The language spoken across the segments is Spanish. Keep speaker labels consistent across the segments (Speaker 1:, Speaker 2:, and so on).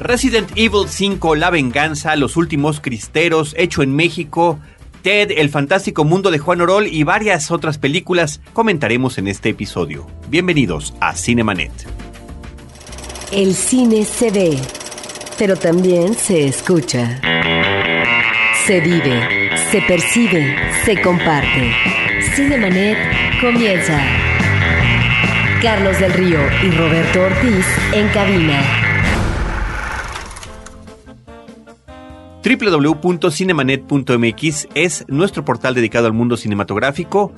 Speaker 1: Resident Evil 5, La Venganza, Los Últimos Cristeros, hecho en México, Ted, El Fantástico Mundo de Juan Orol y varias otras películas comentaremos en este episodio. Bienvenidos a Cinemanet.
Speaker 2: El cine se ve, pero también se escucha. Se vive, se percibe, se comparte. Cinemanet comienza. Carlos del Río y Roberto Ortiz en cabina.
Speaker 1: www.cinemanet.mx es nuestro portal dedicado al mundo cinematográfico.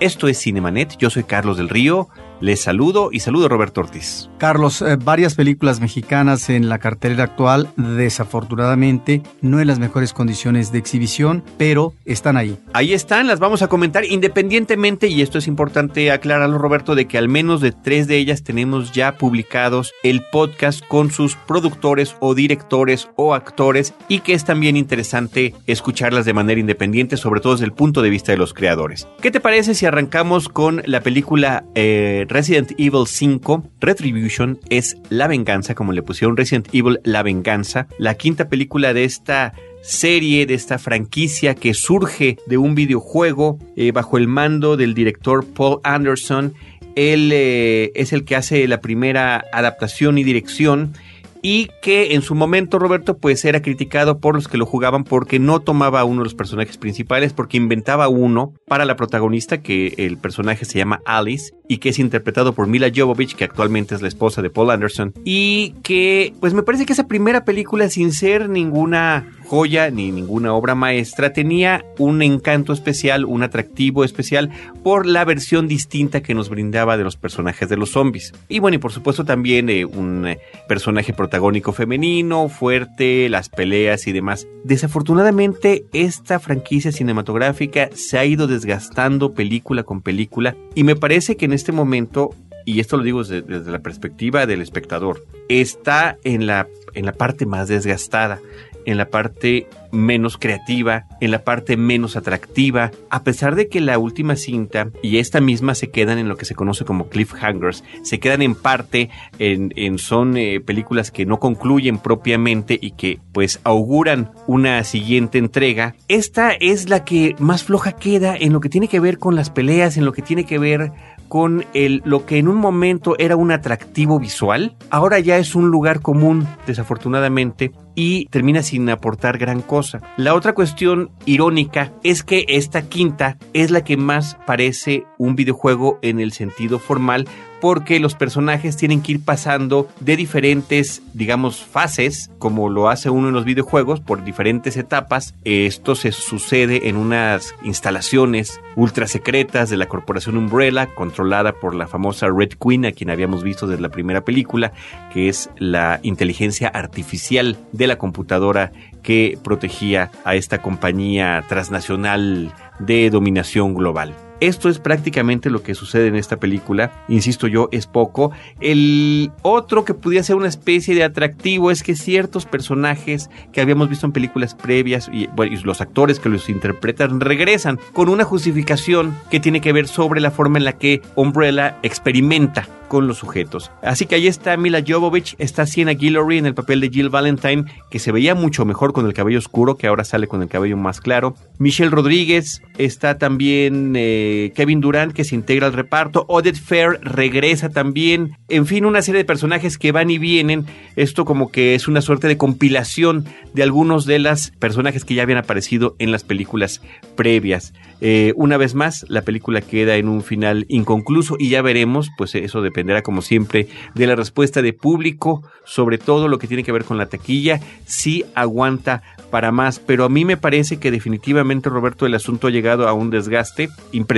Speaker 1: Esto es Cinemanet, yo soy Carlos del Río les saludo y saludo a Roberto Ortiz.
Speaker 3: Carlos, eh, varias películas mexicanas en la cartelera actual, desafortunadamente, no en las mejores condiciones de exhibición, pero están ahí.
Speaker 1: Ahí están, las vamos a comentar independientemente, y esto es importante aclararlo, Roberto, de que al menos de tres de ellas tenemos ya publicados el podcast con sus productores o directores o actores, y que es también interesante escucharlas de manera independiente, sobre todo desde el punto de vista de los creadores. ¿Qué te parece si arrancamos con la película eh, Resident Evil 5 Retribution es La Venganza, como le pusieron Resident Evil La Venganza, la quinta película de esta serie, de esta franquicia que surge de un videojuego eh, bajo el mando del director Paul Anderson. Él eh, es el que hace la primera adaptación y dirección y que en su momento Roberto pues era criticado por los que lo jugaban porque no tomaba uno de los personajes principales, porque inventaba uno para la protagonista que el personaje se llama Alice y que es interpretado por Mila Jovovich que actualmente es la esposa de Paul Anderson y que pues me parece que esa primera película sin ser ninguna joya ni ninguna obra maestra, tenía un encanto especial, un atractivo especial por la versión distinta que nos brindaba de los personajes de los zombies. Y bueno, y por supuesto también eh, un eh, personaje protagónico femenino, fuerte, las peleas y demás. Desafortunadamente, esta franquicia cinematográfica se ha ido desgastando película con película y me parece que en este momento y esto lo digo desde, la perspectiva del espectador, está en la, en la parte más desgastada en la parte menos creativa, en la parte menos atractiva, a pesar de que la última cinta y esta misma se quedan en lo que se conoce como cliffhangers, se quedan en parte en, son eh, películas que no concluyen propiamente y que pues auguran una siguiente entrega. Esta es la que más floja queda en lo que tiene que ver con las peleas, en lo que tiene que ver con el, lo que en un momento era un atractivo visual, ahora ya es un lugar común, desafortunadamente, y termina sin aportar gran cosa. La otra cuestión irónica es que esta quinta es la que más parece un videojuego en el sentido formal porque los personajes tienen que ir pasando de diferentes, digamos, fases, como lo hace uno en los videojuegos, por diferentes etapas. Esto se sucede en unas instalaciones ultra secretas de la corporación Umbrella, controlada por la famosa Red Queen, a quien habíamos visto desde la primera película, que es la inteligencia artificial de la computadora que protegía a esta compañía transnacional de dominación global. Esto es prácticamente lo que sucede en esta película. Insisto yo, es poco. El otro que pudiera ser una especie de atractivo es que ciertos personajes que habíamos visto en películas previas y, los actores que los interpretan regresan con una justificación que tiene que ver sobre la forma en la que Umbrella experimenta con los sujetos. Así que ahí está Mila Jovovich, está Sienna Guillory en el papel de Jill Valentine, que se veía mucho mejor con el cabello oscuro, que ahora sale con el cabello más claro. Michelle Rodríguez, está también eh, Kevin Durant, que se integra al reparto. Odette Fair regresa también. En fin, una serie de personajes que van y vienen. Esto como que es una suerte de compilación de algunos de los personajes que ya habían aparecido en las películas previas. Eh, una vez más, la película queda en un final inconcluso y ya veremos, pues eso dependerá como siempre de la respuesta de público, sobre todo lo que tiene que ver con la taquilla, si aguanta para más, pero a mí me parece que definitivamente Roberto el asunto ha llegado a un desgaste impresionante.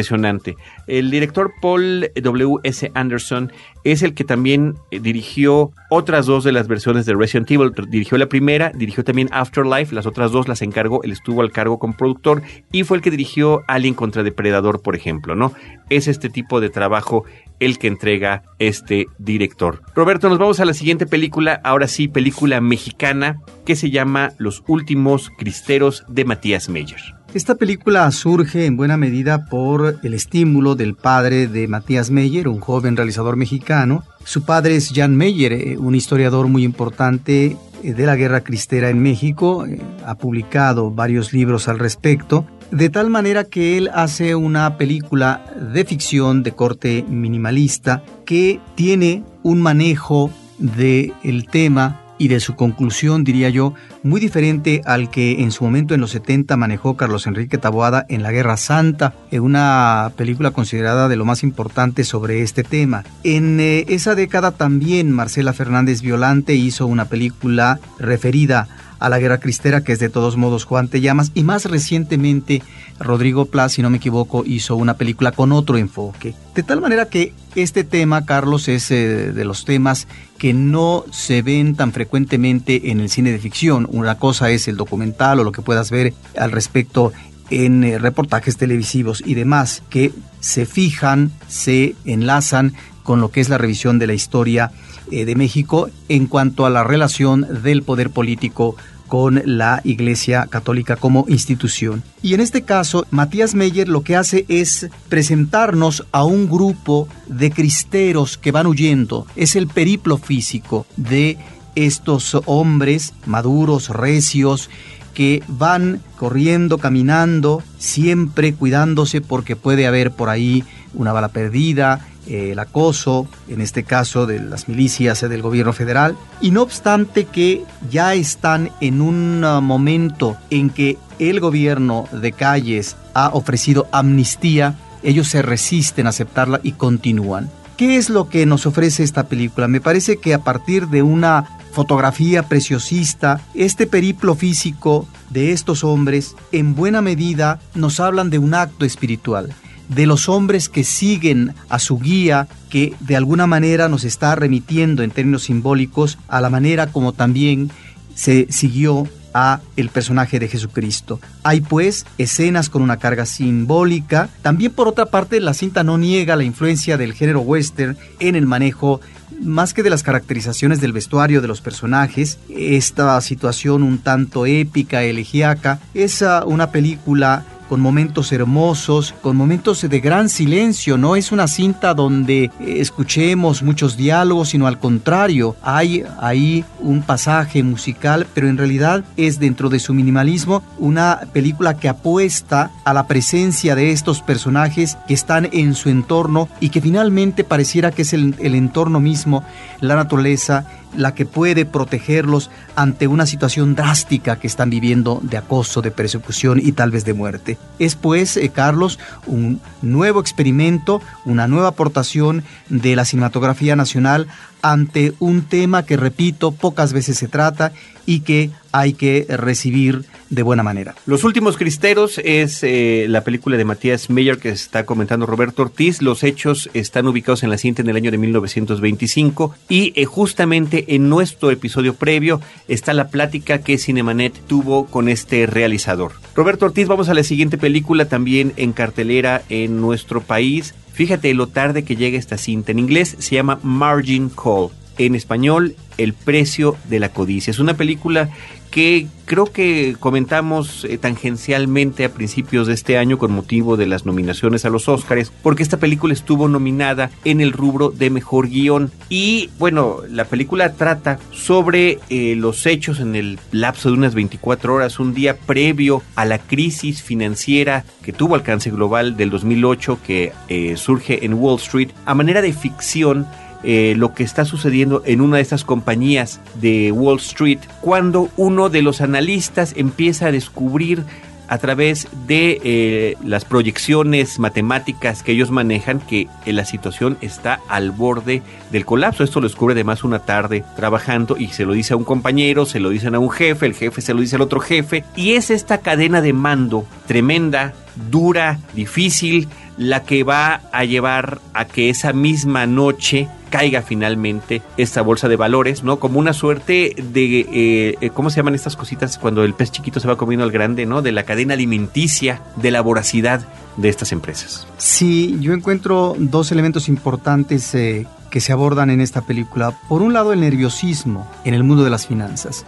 Speaker 1: El director Paul W. S. Anderson es el que también eh, dirigió otras dos de las versiones de Resident Evil. Dirigió la primera, dirigió también Afterlife, las otras dos las encargó, él estuvo al cargo como productor y fue el que dirigió Alien contra Depredador, por ejemplo, ¿no? Es este tipo de trabajo el que entrega este director. Roberto, nos vamos a la siguiente película, ahora sí, película mexicana, que se llama Los Últimos Cristeros de Matías Meyer.
Speaker 3: Esta película surge en buena medida por el estímulo del padre de Matías Meyer, un joven realizador mexicano. Su padre es Jan Meyer, eh, un historiador muy importante eh, de la guerra cristera en México, eh, ha publicado varios libros al respecto, de tal manera que él hace una película de ficción de corte minimalista que tiene un manejo del el tema y de su conclusión, diría yo, muy diferente al que en su momento en los 70 manejó Carlos Enrique Taboada en La Guerra Santa, en una película considerada de lo más importante sobre este tema. En eh, esa década también Marcela Fernández Violante hizo una película referida a la guerra cristera, que es de todos modos Juan Te Llamas, y más recientemente Rodrigo Plas, si no me equivoco, hizo una película con otro enfoque. De tal manera que este tema, Carlos, es eh, de los temas que no se ven tan frecuentemente en el cine de ficción. Una cosa es el documental o lo que puedas ver al respecto en eh, reportajes televisivos y demás, que se fijan, se enlazan con lo que es la revisión de la historia eh, de México en cuanto a la relación del poder político con la Iglesia Católica como institución. Y en este caso, Matías Meyer lo que hace es presentarnos a un grupo de cristeros que van huyendo. Es el periplo físico de estos hombres maduros, recios, que van corriendo, caminando, siempre cuidándose porque puede haber por ahí una bala perdida, el acoso, en este caso de las milicias del gobierno federal, y no obstante que ya están en un ah, momento en que el gobierno de Calles ha ofrecido amnistía, ellos se resisten a aceptarla y continúan. ¿Qué es lo que nos ofrece esta película? Me parece que a partir de una fotografía preciosista, este periplo físico de estos hombres en buena medida nos hablan de un acto espiritual de los hombres que siguen a su guía, que de alguna manera nos está remitiendo en términos simbólicos a la manera como también se siguió a el personaje de Jesucristo. Hay pues escenas con una carga simbólica. También por otra parte la cinta no niega la influencia del género western en el manejo más que de las caracterizaciones del vestuario de los personajes, esta situación un tanto épica, elegíaca, es ah, una película con momentos hermosos, con momentos de gran silencio. No es una cinta donde escuchemos muchos diálogos, sino al contrario, hay ahí un pasaje musical, pero en realidad es dentro de su minimalismo una película que apuesta a la presencia de estos personajes que están en su entorno y que finalmente pareciera que es el, el entorno mismo, la naturaleza, la que puede protegerlos ante una situación drástica que están viviendo de acoso, de persecución y tal vez de muerte. Es pues, eh, Carlos, un nuevo experimento, una nueva aportación de la cinematografía nacional ante un tema que, repito, pocas veces se trata y que hay que recibir de buena manera.
Speaker 1: Los últimos cristeros es eh, la película de Matías Meyer que está comentando Roberto Ortiz. Los hechos están ubicados en la cinta en el año de 1925 y eh, justamente en nuestro episodio previo está la plática que Cinemanet tuvo con este realizador. Roberto Ortiz, vamos a la siguiente película también en cartelera en nuestro país. Fíjate lo tarde que llega esta cinta. En inglés se llama Margin Call. En español, El precio de la codicia. Es una película que creo que comentamos eh, tangencialmente a principios de este año con motivo de las nominaciones a los Oscars, porque esta película estuvo nominada en el rubro de mejor guion. Y bueno, la película trata sobre eh, los hechos en el lapso de unas 24 horas, un día previo a la crisis financiera que tuvo alcance global del 2008 que eh, surge en Wall Street, a manera de ficción eh, lo que está sucediendo en una de estas compañías de Wall Street cuando uno de los analistas empieza a descubrir a través de eh, las proyecciones matemáticas que ellos manejan que eh, la situación está al borde del colapso. Esto lo descubre además una tarde trabajando y se lo dice a un compañero, se lo dicen a un jefe, el jefe se lo dice al otro jefe y es esta cadena de mando tremenda, dura, difícil, la que va a llevar a que esa misma noche caiga finalmente esta bolsa de valores, ¿no? Como una suerte de, eh, eh, ¿cómo se llaman estas cositas cuando el pez chiquito se va comiendo al grande, ¿no? De la cadena alimenticia, de la voracidad de estas empresas.
Speaker 3: Sí, yo encuentro dos elementos importantes eh, que se abordan en esta película. Por un lado, el nerviosismo en el mundo de las finanzas.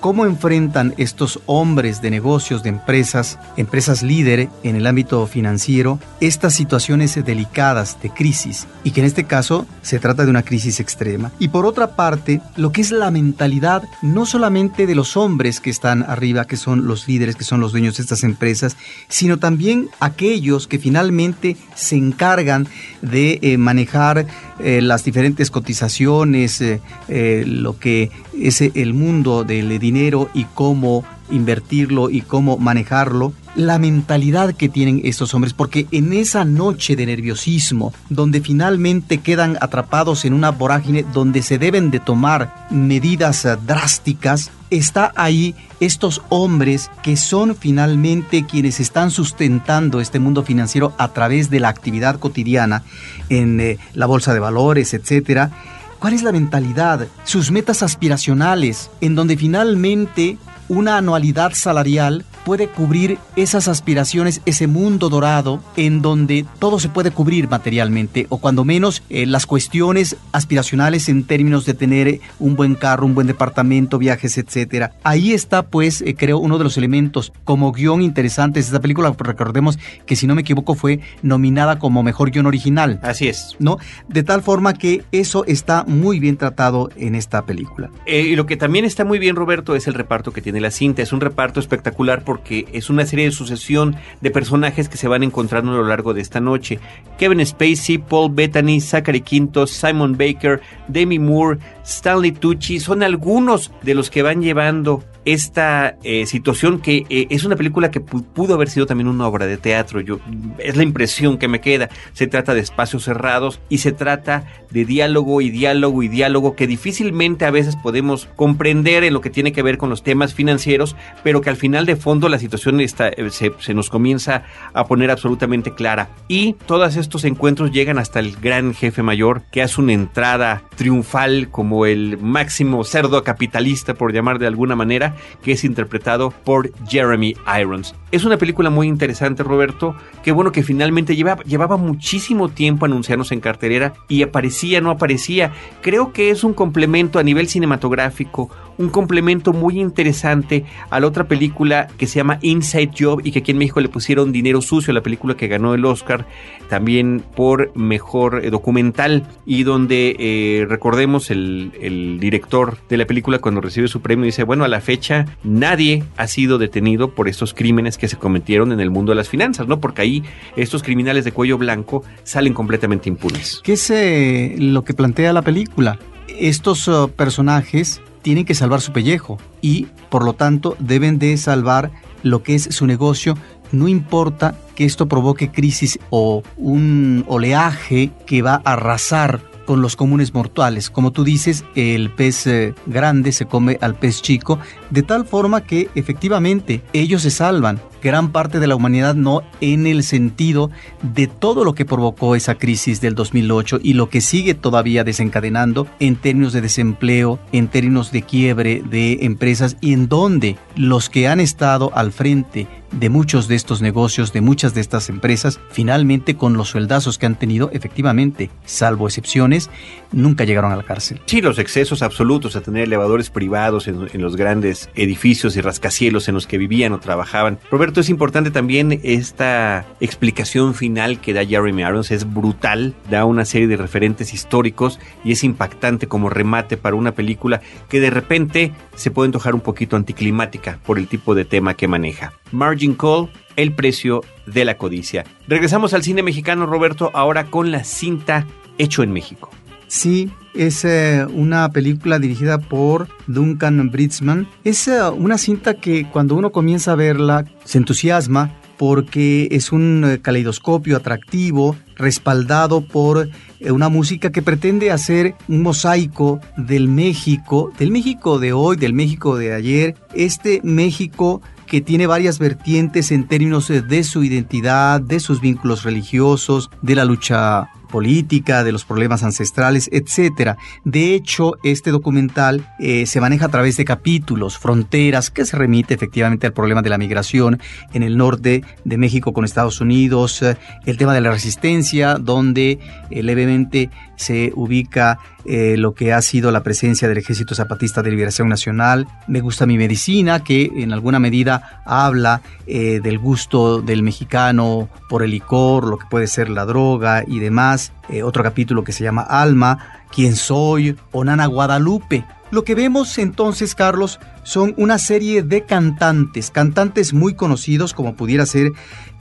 Speaker 3: Cómo enfrentan estos hombres de negocios, de empresas, empresas líder en el ámbito financiero, estas situaciones delicadas de crisis y que en este caso se trata de una crisis extrema. Y por otra parte, lo que es la mentalidad no solamente de los hombres que están arriba, que son los líderes, que son los dueños de estas empresas, sino también aquellos que finalmente se encargan de eh, manejar eh, las diferentes cotizaciones, eh, lo que es el mundo del dinero y cómo invertirlo y cómo manejarlo, la mentalidad que tienen estos hombres, porque en esa noche de nerviosismo, donde finalmente quedan atrapados en una vorágine donde se deben de tomar medidas eh, drásticas, está ahí estos hombres que son finalmente quienes están sustentando este mundo financiero a través de la actividad cotidiana en eh, la bolsa de valores, etcétera. ¿Cuál es la mentalidad? Sus metas aspiracionales, en donde finalmente una anualidad salarial puede cubrir esas aspiraciones, ese mundo dorado en donde todo se puede cubrir materialmente o cuando menos eh, las cuestiones aspiracionales en términos de tener un buen carro, un buen departamento, viajes, etcétera. Ahí está pues eh, creo uno de los elementos como guion interesante de esta película, recordemos que si no me equivoco fue nominada como mejor guion original.
Speaker 1: Así es.
Speaker 3: ¿No? De tal forma que eso está muy bien tratado en esta película.
Speaker 1: Eh, y lo que también está muy bien Roberto es el reparto que tiene la cinta, es un reparto espectacular por porque es una serie de sucesión de personajes que se van encontrando a lo largo de esta noche. Kevin Spacey, Paul Bettany, Zachary Quinto, Simon Baker, Demi Moore, Stanley Tucci, son algunos de los que van llevando esta eh, situación que eh, es una película que pudo haber sido también una obra de teatro. Yo, es la impresión que me queda. Se trata de espacios cerrados y se trata de diálogo y diálogo y diálogo que difícilmente a veces podemos comprender en lo que tiene que ver con los temas financieros, pero que al final de fondo la situación está, eh, se, se nos comienza a poner absolutamente clara. Y todos estos encuentros llegan hasta el gran jefe mayor que hace una entrada triunfal como el máximo cerdo capitalista, por llamar de alguna manera, que es interpretado por Jeremy Irons. Es una película muy interesante, Roberto. Qué bueno que finalmente llevaba, llevaba muchísimo tiempo anunciarnos en cartelera y aparecía, no aparecía. Creo que es un complemento a nivel cinematográfico, un complemento muy interesante a la otra película que se llama Inside Job y que aquí en México le pusieron Dinero Sucio, la película que ganó el Oscar también por mejor eh, documental y donde eh, recordemos el, el director de la película cuando recibe su premio dice, bueno, a la fecha nadie ha sido detenido por estos crímenes que se cometieron en el mundo de las finanzas, ¿no? Porque ahí estos criminales de cuello blanco salen completamente impunes.
Speaker 3: ¿Qué es eh, lo que plantea la película? Estos uh, personajes tienen que salvar su pellejo y por lo tanto deben de salvar lo que es su negocio, no importa que esto provoque crisis o un oleaje que va a arrasar con los comunes mortales. Como tú dices, el pez eh, grande se come al pez chico, de tal forma que efectivamente ellos se salvan, gran parte de la humanidad no en el sentido de todo lo que provocó esa crisis del 2008 y lo que sigue todavía desencadenando en términos de desempleo, en términos de quiebre de empresas y en donde los que han estado al frente de muchos de estos negocios, de muchas de estas empresas, finalmente con los sueldazos que han tenido, efectivamente, salvo excepciones, nunca llegaron a la cárcel.
Speaker 1: Sí, los excesos absolutos a tener elevadores privados en, los grandes edificios y rascacielos en los que vivían o trabajaban. Roberto, es importante también esta explicación final que da Jeremy Irons, es brutal, da una serie de referentes históricos y es impactante como remate para una película que de repente se puede antojar un poquito anticlimática por el tipo de tema que maneja. Margin Call, el precio de la codicia. Regresamos al cine mexicano, Roberto, ahora con la cinta Hecho en México.
Speaker 3: Sí, es eh, una película dirigida por Duncan Britzman. Es eh, una cinta que cuando uno comienza a verla se entusiasma porque es un eh, caleidoscopio atractivo, respaldado por una música que pretende hacer un mosaico del México, del México de hoy, del México de ayer, este México que tiene varias vertientes en términos de su identidad, de sus vínculos religiosos, de la lucha política, de los problemas ancestrales, etc. De hecho, este documental eh, se maneja a través de capítulos, fronteras, que se remite efectivamente al problema de la migración en el norte de México con Estados Unidos, eh, el tema de la resistencia, donde eh, levemente se ubica lo que ha sido la presencia del Ejército Zapatista de Liberación Nacional. Me gusta mi medicina, que en alguna medida habla del gusto del mexicano por el licor, lo que puede ser la droga y demás. Eh, otro capítulo que se llama Alma, Quién soy, o Nana Guadalupe. Lo que vemos entonces, Carlos, son una serie de cantantes, cantantes muy conocidos como pudiera ser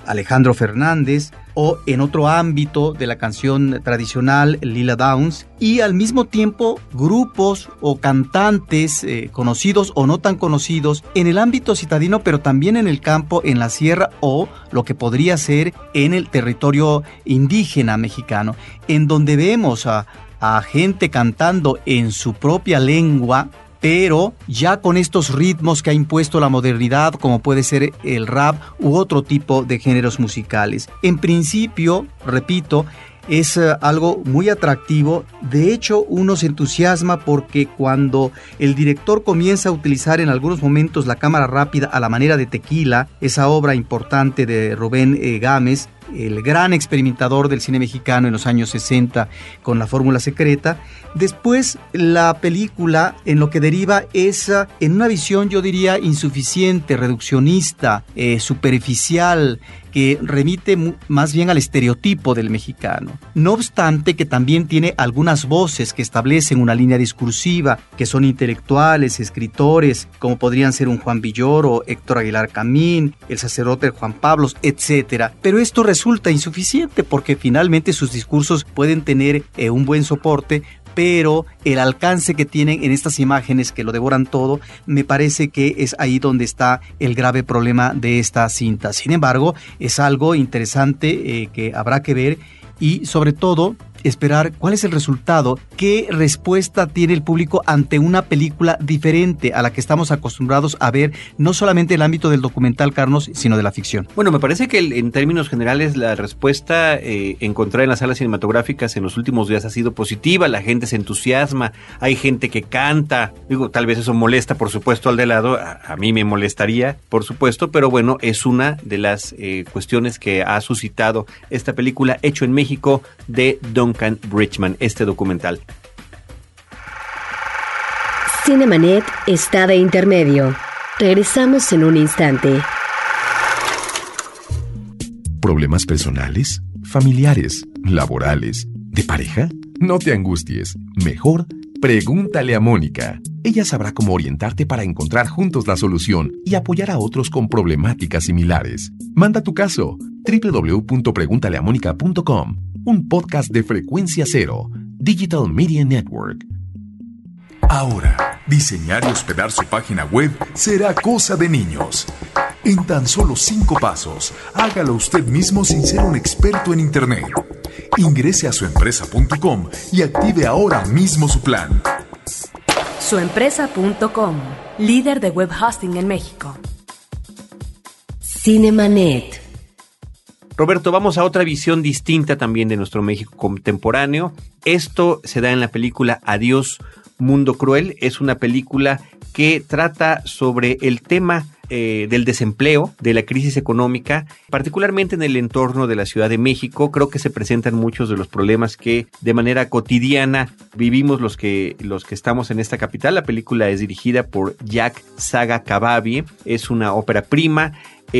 Speaker 3: Alejandro Fernández o en otro ámbito de la canción tradicional Lila Downs y al mismo tiempo grupos o cantantes eh, conocidos o no tan conocidos en el ámbito citadino pero también en el campo, en la sierra o lo que podría ser en el territorio indígena mexicano, en donde vemos a, a gente cantando en su propia lengua pero ya con estos ritmos que ha impuesto la modernidad, como puede ser el rap u otro tipo de géneros musicales. En principio, repito, es eh, algo muy atractivo. De hecho, uno se entusiasma porque cuando el director comienza a utilizar en algunos momentos la cámara rápida a la manera de Tequila, esa obra importante de Rubén eh, Gámez, el gran experimentador del cine mexicano en los años 60 con la fórmula secreta. Después la película en lo que deriva es en una visión yo diría insuficiente, reduccionista, eh, superficial, que remite más bien al estereotipo del mexicano. No obstante que también tiene algunas voces que establecen una línea discursiva, que son intelectuales, escritores, como podrían ser un Juan Villoro, Héctor Aguilar Camín, el sacerdote Juan Pablos, etc. Pero esto resulta insuficiente porque finalmente sus discursos pueden tener eh, un buen soporte, pero el alcance que tienen en estas imágenes que lo devoran todo, me parece que es ahí donde está el grave problema de esta cinta. Sin embargo, es algo interesante eh, que habrá que ver y sobre todo esperar cuál es el resultado, qué respuesta tiene el público ante una película diferente a la que estamos acostumbrados a ver, no solamente en el ámbito del documental, Carlos, sino de la ficción.
Speaker 1: Bueno, me parece que en términos generales la respuesta eh, encontrada en las salas cinematográficas en los últimos días ha sido positiva, la gente se entusiasma, hay gente que canta, digo, tal vez eso molesta, por supuesto, al de lado, a, mí me molestaría, por supuesto, pero bueno, es una de las eh, cuestiones que ha suscitado esta película hecho en México de Don Duncan Bridgman, este documental.
Speaker 2: Cinemanet está de intermedio. Regresamos en un instante.
Speaker 4: ¿Problemas personales, familiares, laborales, de pareja? No te angusties. Mejor pregúntale a Mónica. Ella sabrá cómo orientarte para encontrar juntos la solución y apoyar a otros con problemáticas similares. Manda tu caso www.preguntaleamónica.com un podcast de frecuencia cero, Digital Media Network.
Speaker 5: Ahora, diseñar y hospedar su página web será cosa de niños. En tan solo cinco pasos, hágalo usted mismo sin ser un experto en Internet. Ingrese a suempresa.com y active ahora mismo su plan.
Speaker 2: Suempresa.com, líder de web hosting en México. Cinemanet.
Speaker 1: Roberto, vamos a otra visión distinta también de nuestro México contemporáneo. Esto se da en la película Adiós, Mundo Cruel. Es una película que trata sobre el tema eh, del desempleo, de la crisis económica, particularmente en el entorno de la Ciudad de México. Creo que se presentan muchos de los problemas que de manera cotidiana vivimos los que, los que estamos en esta capital. La película es dirigida por Jack Saga Kababi, es una ópera prima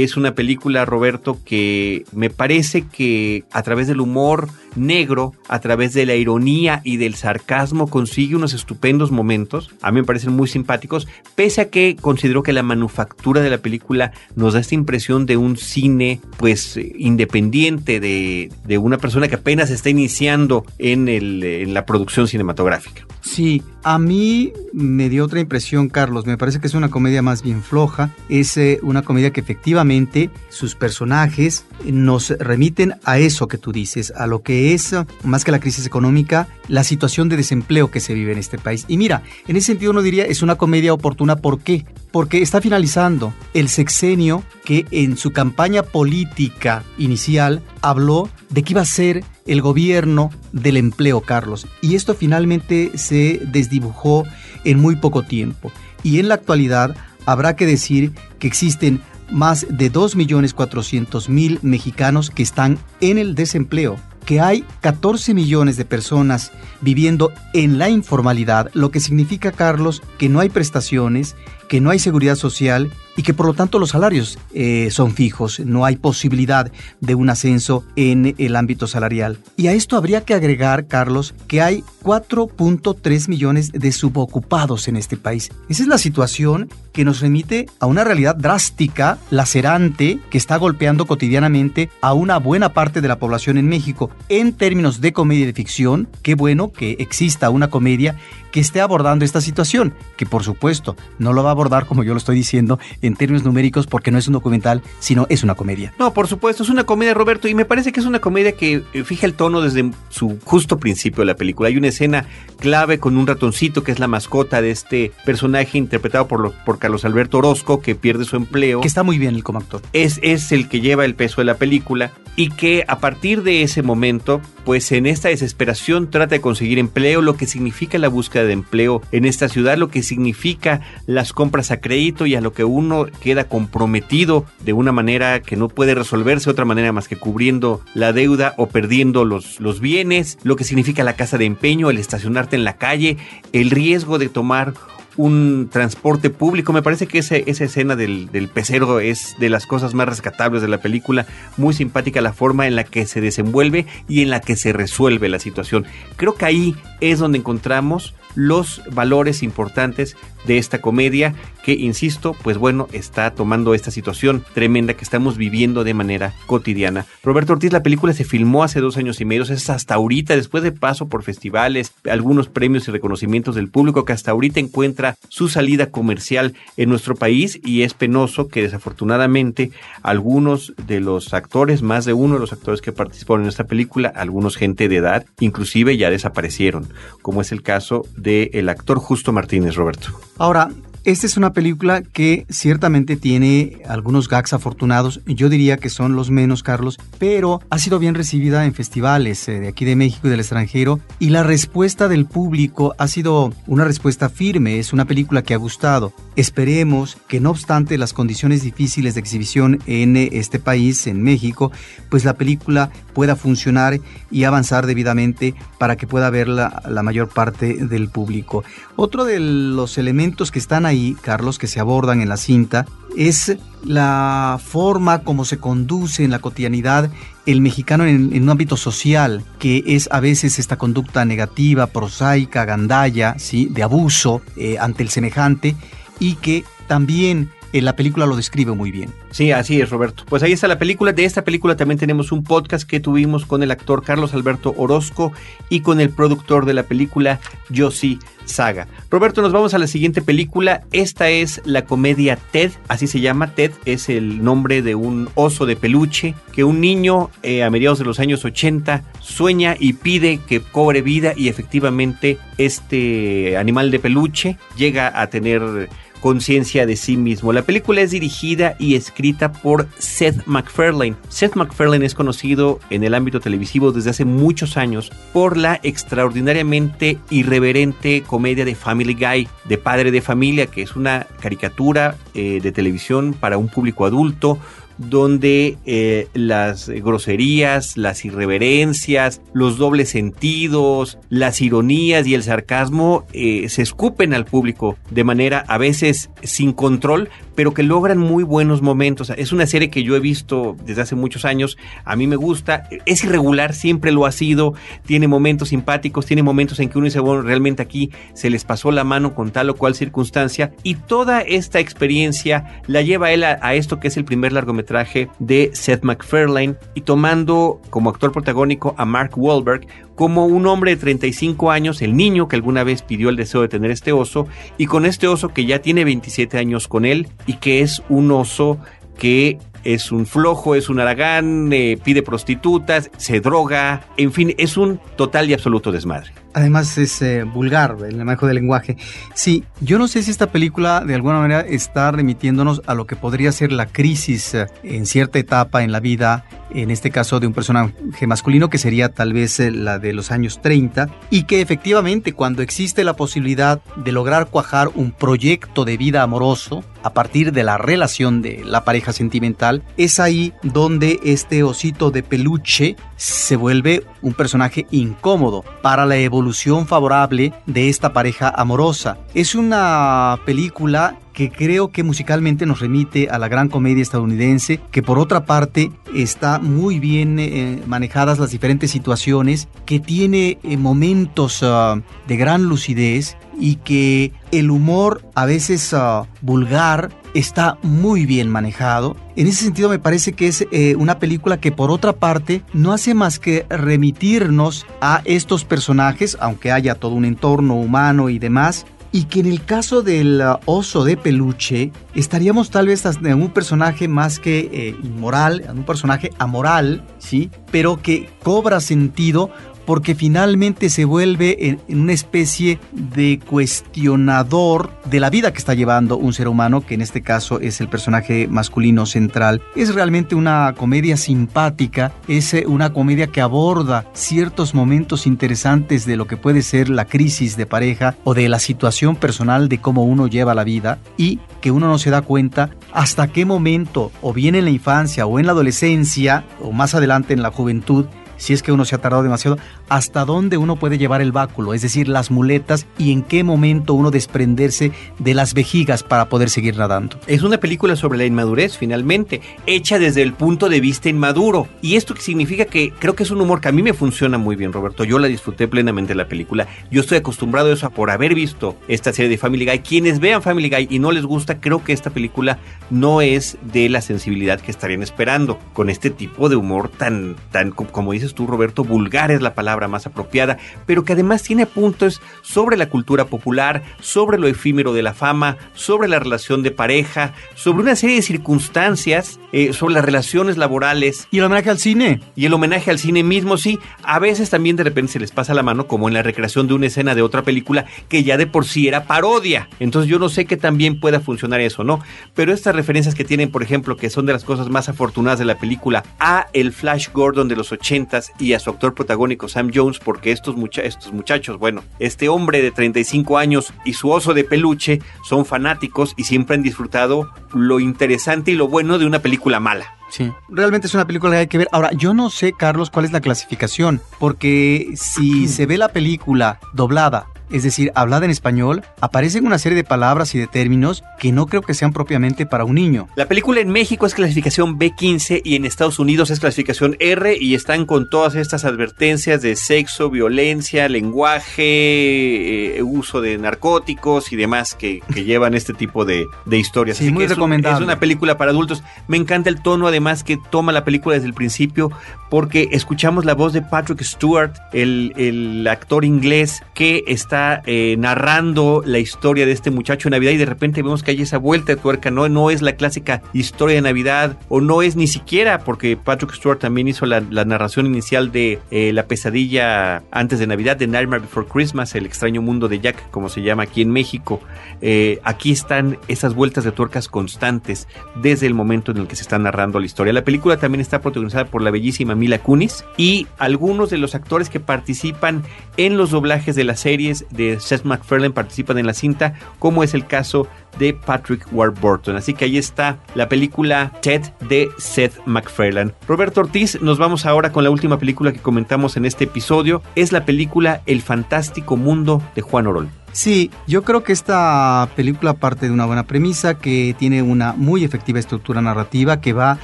Speaker 1: es una película, Roberto, que me parece que a través del humor negro, a través de la ironía y del sarcasmo, consigue unos estupendos momentos. A mí me parecen muy simpáticos, pese a que considero que la manufactura de la película nos da esta impresión de un cine, pues, independiente, de, de una persona que apenas está iniciando en, el, en la producción cinematográfica.
Speaker 3: Sí, a mí me dio otra impresión, Carlos. Me parece que es una comedia más bien floja. Es eh, una comedia que efectivamente sus personajes nos remiten a eso que tú dices, a lo que es, más que la crisis económica, la situación de desempleo que se vive en este país. Y mira, en ese sentido uno diría es una comedia oportuna. ¿Por qué? Porque está finalizando el sexenio que en su campaña política inicial habló de que iba a ser el gobierno del empleo, Carlos. Y esto finalmente se desdibujó en muy poco tiempo. Y en la actualidad habrá que decir que existen más de 2.400.000 mexicanos que están en el desempleo. Que hay 14 millones de personas viviendo en la informalidad, lo que significa, Carlos, que no hay prestaciones, que no hay seguridad social y que por lo tanto los salarios eh, son fijos, no hay posibilidad de un ascenso en el ámbito salarial. Y a esto habría que agregar, Carlos, que hay 4.3 millones de subocupados en este país. Esa es la situación que nos remite a una realidad drástica, lacerante, que está golpeando cotidianamente a una buena parte de la población en México. En términos de comedia de ficción, qué bueno que exista una comedia que esté abordando esta situación, que por supuesto no lo va a abordar como yo lo estoy diciendo en términos numéricos porque no es un documental, sino es una comedia.
Speaker 1: No, por supuesto, es una comedia, Roberto, y me parece que es una comedia que eh, fija el tono desde su justo principio de la película. Hay una escena clave con un ratoncito que es la mascota de este personaje interpretado por, por Carlos Alberto Orozco, que pierde su empleo.
Speaker 3: Que está muy bien el como actor.
Speaker 1: Es, es el que lleva el peso de la película y que a partir de ese momento, pues en esta desesperación trata de conseguir empleo, lo que significa la búsqueda de empleo en esta ciudad, lo que significa las compras a crédito y a lo que uno queda comprometido de una manera que no puede resolverse de otra manera más que cubriendo la deuda o perdiendo los, los bienes, lo que significa la casa de empeño, el estacionarte en la calle, el riesgo de tomar un transporte público. Me parece que esa escena del, del, pecero es de las cosas más rescatables de la película. Muy simpática la forma en la que se desenvuelve y en la que se resuelve la situación. Creo que ahí es donde encontramos los valores importantes de esta comedia que, insisto, pues bueno, está tomando esta situación tremenda que estamos viviendo de manera cotidiana. Roberto Ortiz, la película se filmó hace dos años y medio, es hasta ahorita, después de paso por festivales, algunos premios y reconocimientos del público, que hasta ahorita encuentra su salida comercial en nuestro país y es penoso que desafortunadamente algunos de los actores, más de uno de los actores que participaron en esta película, algunos gente de edad, inclusive ya desaparecieron, como es el caso del el actor Justo Martínez, Roberto.
Speaker 3: Ahora, esta es una película que ciertamente tiene algunos gags afortunados, yo diría que son los menos, Carlos, pero ha sido bien recibida en festivales eh, de aquí de México y del extranjero y la respuesta del público ha sido una respuesta firme, es una película que ha gustado. Esperemos que no obstante las condiciones difíciles de exhibición en eh, este país, en México, pues la película pueda funcionar y avanzar debidamente para que pueda verla la mayor parte del público. Otro de los elementos que están ahí Carlos, que se abordan en la cinta, es la forma como se conduce en la cotidianidad el mexicano en, un ámbito social, que es a veces esta conducta negativa, prosaica, gandalla, ¿sí? de abuso eh, ante el semejante, y que también la película lo describe muy bien.
Speaker 1: Sí, así es, Roberto. Pues ahí está la película. De esta película también tenemos un podcast que tuvimos con el actor Carlos Alberto Orozco y con el productor de la película, Josie Saga. Roberto, nos vamos a la siguiente película. Esta es la comedia Ted, así se llama. Ted es el nombre de un oso de peluche que un niño eh, a mediados de los años 80 sueña y pide que cobre vida y efectivamente este animal de peluche llega a tener conciencia de sí mismo. La película es dirigida y escrita por Seth MacFarlane. Seth MacFarlane es conocido en el ámbito televisivo desde hace muchos años por la extraordinariamente irreverente comedia de Family Guy, de Padre de Familia, que es una caricatura eh, de televisión para un público adulto donde eh, las groserías, las irreverencias, los dobles sentidos, las ironías y el sarcasmo eh, se escupen al público de manera a veces sin control, pero que logran muy buenos momentos. Es una serie que yo he visto desde hace muchos años, a mí me gusta, es irregular, siempre lo ha sido, tiene momentos simpáticos, tiene momentos en que uno dice, bueno, realmente aquí se les pasó la mano con tal o cual circunstancia, y toda esta experiencia la lleva él a, esto que es el primer largometraje de Seth MacFarlane, y tomando como actor protagónico a Mark Wahlberg, como un hombre de 35 años, el niño que alguna vez pidió el deseo de tener este oso, y con este oso que ya tiene 27 años con él y que es un oso que es un flojo, es un aragán, eh, pide prostitutas, se droga, en fin, es un total y absoluto desmadre.
Speaker 3: Además es eh, vulgar el manejo del lenguaje. Sí, yo no sé si esta película de alguna manera está remitiéndonos a lo que podría ser la crisis eh, en cierta etapa en la vida, en este caso de un personaje masculino que sería tal vez eh, la de los años 30, y que efectivamente cuando existe la posibilidad de lograr cuajar un proyecto de vida amoroso, a partir de la relación de la pareja sentimental, es ahí donde este osito de peluche se vuelve un personaje incómodo para la evolución favorable de esta pareja amorosa. Es una película que creo que musicalmente nos remite a la gran comedia estadounidense, que por otra parte está muy bien eh, manejadas las diferentes situaciones, que tiene eh, momentos ah, de gran lucidez y que el humor a veces ah, vulgar está muy bien manejado. En ese sentido me parece que es eh, una película que por otra parte no hace más que remitirnos a estos personajes, aunque haya todo un entorno humano y demás, y que en el caso del uh, oso de peluche estaríamos tal vez en un personaje más que eh, inmoral, en un personaje amoral, ¿sí? Pero que cobra sentido porque finalmente se vuelve en, una especie de cuestionador de la vida que está llevando un ser humano, que en este caso es el personaje masculino central. Es realmente una comedia simpática, es eh, una comedia que aborda ciertos momentos interesantes de lo que puede ser la crisis de pareja o de la situación personal de cómo uno lleva la vida y que uno no se da cuenta hasta qué momento, o bien en la infancia o en la adolescencia, o más adelante en la juventud, si es que uno se ha tardado demasiado, hasta dónde uno puede llevar el báculo, es decir, las muletas y en qué momento uno desprenderse de las vejigas para poder seguir nadando.
Speaker 1: Es una película sobre la inmadurez, finalmente, hecha desde el punto de vista inmaduro. Y esto significa que creo que es un humor que a mí me funciona muy bien, Roberto. Yo la disfruté plenamente la película. Yo estoy acostumbrado a eso por haber visto esta serie de Family Guy. Quienes vean Family Guy y no les gusta, creo que esta película no es de la sensibilidad que estarían esperando con este tipo de humor tan, tan como dices tú, Roberto, vulgar es la palabra más apropiada, pero que además tiene puntos sobre la cultura popular, sobre lo efímero de la fama, sobre la relación de pareja, sobre una serie de circunstancias, eh, sobre las relaciones laborales.
Speaker 3: Y el homenaje al cine.
Speaker 1: Y el homenaje al cine mismo, sí. A veces también de repente se les pasa la mano, como en la recreación de una escena de otra película que ya de por sí era parodia. Entonces yo no sé que también pueda funcionar eso, ¿no? Pero estas referencias que tienen, por ejemplo, que son de las cosas más afortunadas de la película, a el Flash Gordon de los ochentas y a su actor protagónico Sam Jones, porque estos, estos muchachos, bueno, este hombre de 35 años y su oso de peluche son fanáticos y siempre han disfrutado lo interesante y lo bueno de una película mala.
Speaker 3: Sí, realmente es una película que hay que ver. Ahora, yo no sé, Carlos, cuál es la clasificación, porque si se ve la película doblada es decir, hablada en español, aparecen una serie de palabras y de términos que no creo que sean propiamente para un niño.
Speaker 1: La película en México es clasificación B15 y en Estados Unidos es clasificación R y están con todas estas advertencias de sexo, violencia, lenguaje, eh, uso de narcóticos y demás que, llevan este tipo de, historias.
Speaker 3: Sí, muy recomendable.
Speaker 1: es una película para adultos. Me encanta el tono además que toma la película desde el principio porque escuchamos la voz de Patrick Stewart, el, el actor inglés que está eh, narrando la historia de este muchacho de Navidad y de repente vemos que hay esa vuelta de tuerca, no, no es la clásica historia de Navidad o no es ni siquiera porque Patrick Stewart también hizo la, narración inicial de eh, la pesadilla antes de Navidad de Nightmare Before Christmas, el extraño mundo de Jack, como se llama aquí en México. Eh, aquí están esas vueltas de tuercas constantes desde el momento en el que se está narrando la historia. La película también está protagonizada por la bellísima Mila Kunis y algunos de los actores que participan en los doblajes de las series de Seth MacFarlane participan en la cinta, como es el caso de Patrick Warburton. Así que ahí está la película Ted de Seth MacFarlane. Roberto Ortiz, nos vamos ahora con la última película que comentamos en este episodio. Es la película El fantástico mundo de Juan Orol.
Speaker 3: Sí, yo creo que esta película parte de una buena premisa que tiene una muy efectiva estructura narrativa que va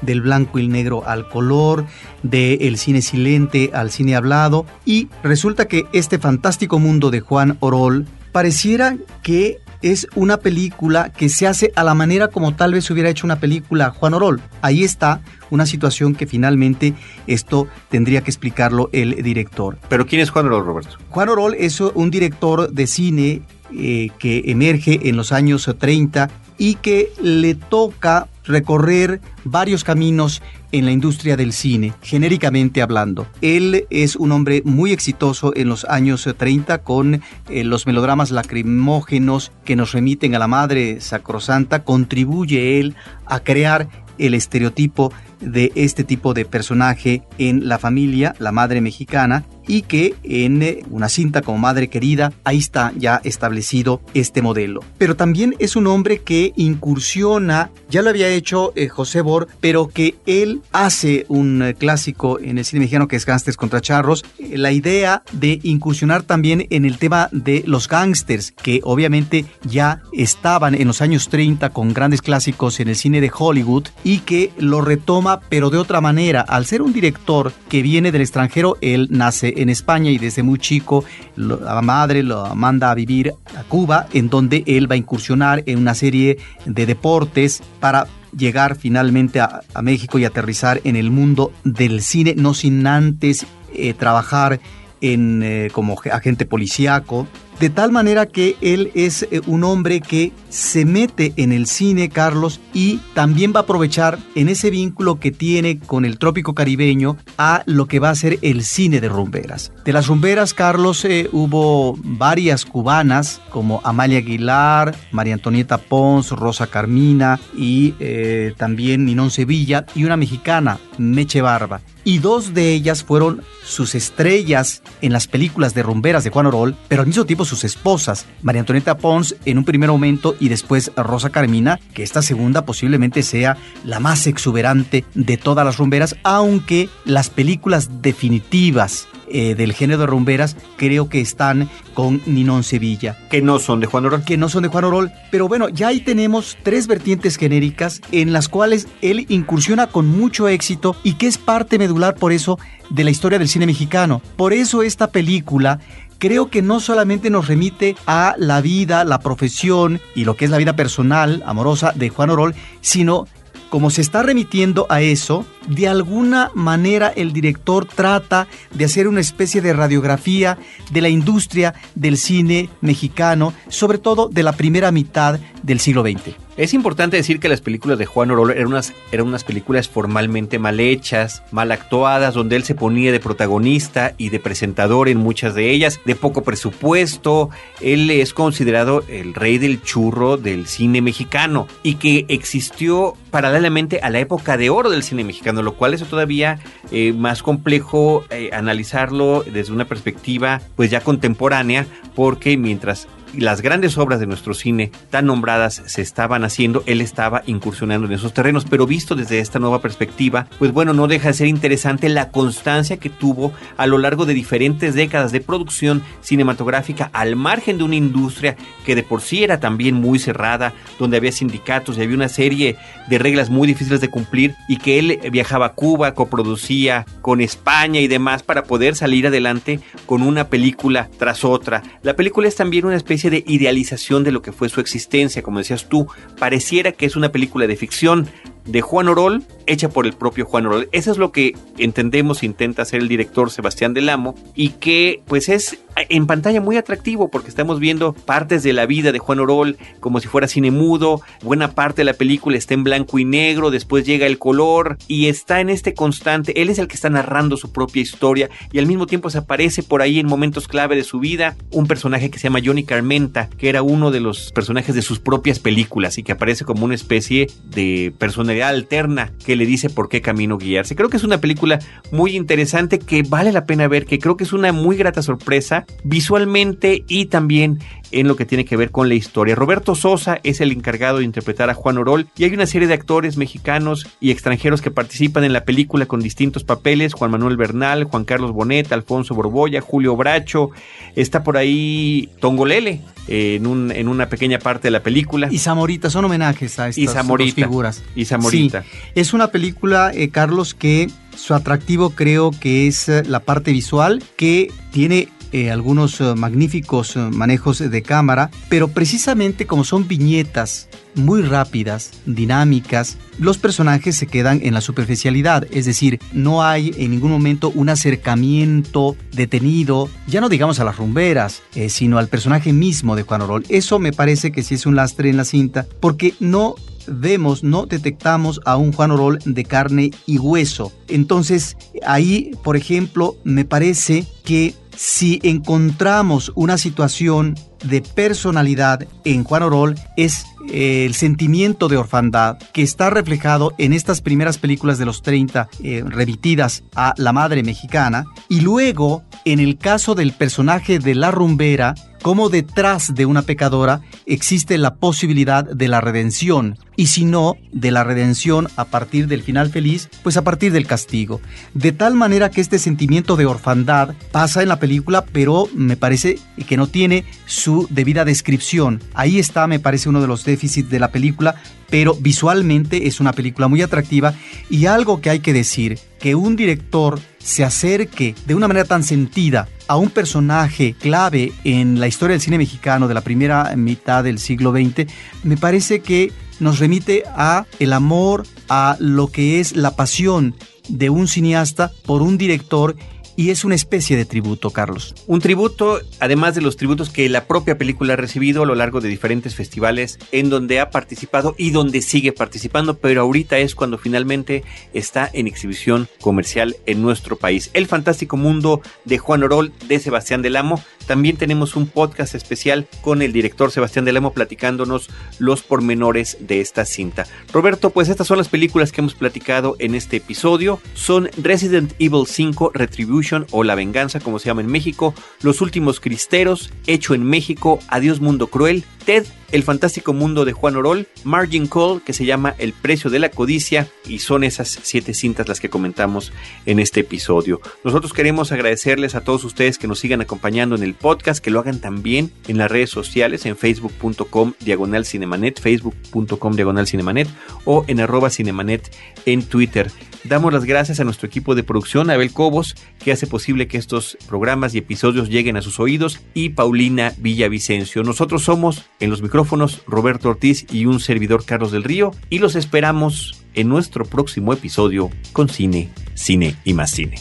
Speaker 3: del blanco y el negro al color, del cine silente al cine hablado y resulta que este fantástico mundo de Juan Orol pareciera que es una película que se hace a la manera como tal vez hubiera hecho una película Juan Orol. Ahí está una situación que finalmente esto tendría que explicarlo el director.
Speaker 1: ¿Pero quién es Juan Orol, Roberto?
Speaker 3: Juan Orol es un director de cine eh, que emerge en los años 30 y que le toca recorrer varios caminos en la industria del cine, genéricamente hablando. Él es un hombre muy exitoso en los años 30 con eh, los melodramas lacrimógenos que nos remiten a la madre sacrosanta. Contribuye él a crear el estereotipo de este tipo de personaje en la familia, la madre mexicana, y que en eh, una cinta como Madre Querida, ahí está ya establecido este modelo. Pero también es un hombre que incursiona, ya lo había hecho eh, José Bor, pero que él hace un eh, clásico en el cine mexicano que es Gangsters contra Charros, la idea de incursionar también en el tema de los gángsters, que obviamente ya estaban en los años 30 con grandes clásicos en el cine de Hollywood y que lo retoma pero de otra manera. Al ser un director que viene del extranjero, él nace en España y desde muy chico la madre lo manda a vivir a Cuba, en donde él va a incursionar en una serie de deportes para llegar finalmente a, México y aterrizar en el mundo del cine, no sin antes eh, trabajar en, eh, como agente policíaco de tal manera que él es eh, un hombre que se mete en el cine, Carlos, y también va a aprovechar en ese vínculo que tiene con el trópico caribeño a lo que va a ser el cine de rumberas. De las rumberas, Carlos, eh, hubo varias cubanas como Amalia Aguilar, María Antonieta Pons, Rosa Carmina y eh, también Ninón Sevilla y una mexicana, Meche Barba y dos de ellas fueron sus estrellas en las películas de rumberas de Juan Orol, pero al mismo tiempo sus esposas, María Antonieta Pons en un primer momento y después Rosa Carmina, que esta segunda posiblemente sea la más exuberante de todas las rumberas, aunque las películas definitivas eh, del género de rumberas creo que están con Ninón Sevilla.
Speaker 1: Que no son de Juan Orol.
Speaker 3: Que no son de Juan Orol. Pero bueno, ya ahí tenemos tres vertientes genéricas en las cuales él incursiona con mucho éxito y que es parte medular por eso de la historia del cine mexicano. Por eso esta película creo que no solamente nos remite a la vida, la profesión y lo que es la vida personal, amorosa de Juan Orol, sino como se está remitiendo a eso, de alguna manera el director trata de hacer una especie de radiografía de la industria del cine mexicano, sobre todo de la primera mitad del siglo XX.
Speaker 1: Es importante decir que las películas de Juan Orol unas, eran unas películas formalmente mal hechas, mal actuadas, donde él se ponía de protagonista y de presentador en muchas de ellas, de poco presupuesto. Él es considerado el rey del churro del cine mexicano y que existió paralelamente a la época de oro del cine mexicano, lo cual es todavía eh, más complejo eh, analizarlo desde una perspectiva pues ya contemporánea, porque mientras las grandes obras de nuestro cine tan nombradas se estaban haciendo, él estaba incursionando en esos terrenos, pero visto desde esta nueva perspectiva, pues bueno, no deja de ser interesante la constancia que tuvo a lo largo de diferentes décadas de producción cinematográfica al margen de una industria que de por sí era también muy cerrada, donde había sindicatos y había una serie de reglas muy difíciles de cumplir y que él viajaba a Cuba, coproducía con España y demás para poder salir adelante con una película tras otra. La película es también una especie de idealización de lo que fue su existencia, como decías tú, pareciera que es una película de ficción de Juan Orol, hecha por el propio Juan Orol. Eso es lo que entendemos intenta hacer el director Sebastián Del Amo y que pues es en pantalla muy atractivo porque estamos viendo partes de la vida de Juan Orol como si fuera cine mudo, buena parte de la película está en blanco y negro, después llega el color y está en este constante, él es el que está narrando su propia historia y al mismo tiempo se aparece por ahí en momentos clave de su vida un personaje que se llama Johnny Carmenta, que era uno de los personajes de sus propias películas y que aparece como una especie de personalidad alterna que le dice por qué camino guiarse. Creo que es una película muy interesante que vale la pena ver, que creo que es una muy grata sorpresa visualmente y también en lo que tiene que ver con la historia. Roberto Sosa es el encargado de interpretar a Juan Orol y hay una serie de actores mexicanos y extranjeros que participan en la película con distintos papeles. Juan Manuel Bernal, Juan Carlos Bonet, Alfonso Borbolla, Julio Bracho, está por ahí Tongolele eh, en, un, en una pequeña parte de la película.
Speaker 3: Y Zamorita, son homenajes a estas dos figuras.
Speaker 1: Y Zamorita.
Speaker 3: es una película, eh, Carlos, que su atractivo creo que es eh, la parte visual, que tiene eh, algunos eh, magníficos manejos de cámara, pero precisamente como son viñetas muy rápidas, dinámicas, los personajes se quedan en la superficialidad, es decir, no hay en ningún momento un acercamiento detenido, ya no digamos a las rumberas, sino al personaje mismo de Juan Orol. Eso me parece que sí es un lastre en la cinta, porque no vemos, no detectamos a un Juan Orol de carne y hueso. Entonces, ahí, por ejemplo, me parece que si encontramos una situación de personalidad en Juan Orol es eh, el sentimiento de orfandad que está reflejado en estas primeras películas de los 30 eh, remitidas a la madre mexicana y luego en el caso del personaje de la rumbera cómo detrás de una pecadora existe la posibilidad de la redención, y si no, de la redención a partir del final feliz, pues a partir del castigo. De tal manera que este sentimiento de orfandad pasa en la película, pero me parece que no tiene su debida descripción. Ahí está, me parece, uno de los déficits de la película, pero visualmente es una película muy atractiva y algo que hay que decir, que un director se acerque de una manera tan sentida a un personaje clave en la historia del cine mexicano de la primera mitad del siglo XX, me parece que nos remite a el amor, a lo que es la pasión de un cineasta por un director y es una especie de tributo, Carlos.
Speaker 1: Un tributo, además de los tributos que la propia película ha recibido a lo largo de diferentes festivales en donde ha participado y donde sigue participando, pero ahorita es cuando finalmente está en exhibición comercial en nuestro país. El fantástico mundo de Juan Orol, de Sebastián del Amo. También tenemos un podcast especial con el director Sebastián del Amo platicándonos los pormenores de esta cinta. Roberto, pues estas son las películas que hemos platicado en este episodio. Son Resident Evil 5 Retribution o La Venganza, como se llama en México, Los Últimos Cristeros, Hecho en México, Adiós Mundo Cruel, Ted, El Fantástico Mundo de Juan Orol, Margin Call, que se llama El Precio de la Codicia, y son esas siete cintas las que comentamos en este episodio. Nosotros queremos agradecerles a todos ustedes que nos sigan acompañando en el podcast, que lo hagan también en las redes sociales, en facebook.com diagonal cinemanet, facebook.com diagonal cinemanet o en arroba cinemanet en Twitter. Damos las gracias a nuestro equipo de producción, Abel Cobos, que hace posible que estos programas y episodios lleguen a sus oídos, y Paulina Villavicencio. Nosotros somos en los micrófonos Roberto Ortiz y un servidor Carlos del Río, y los esperamos en nuestro próximo episodio con Cine, Cine y más Cine.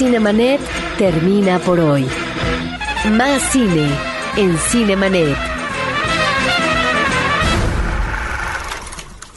Speaker 2: Cinemanet termina por hoy. Más cine en Cinemanet.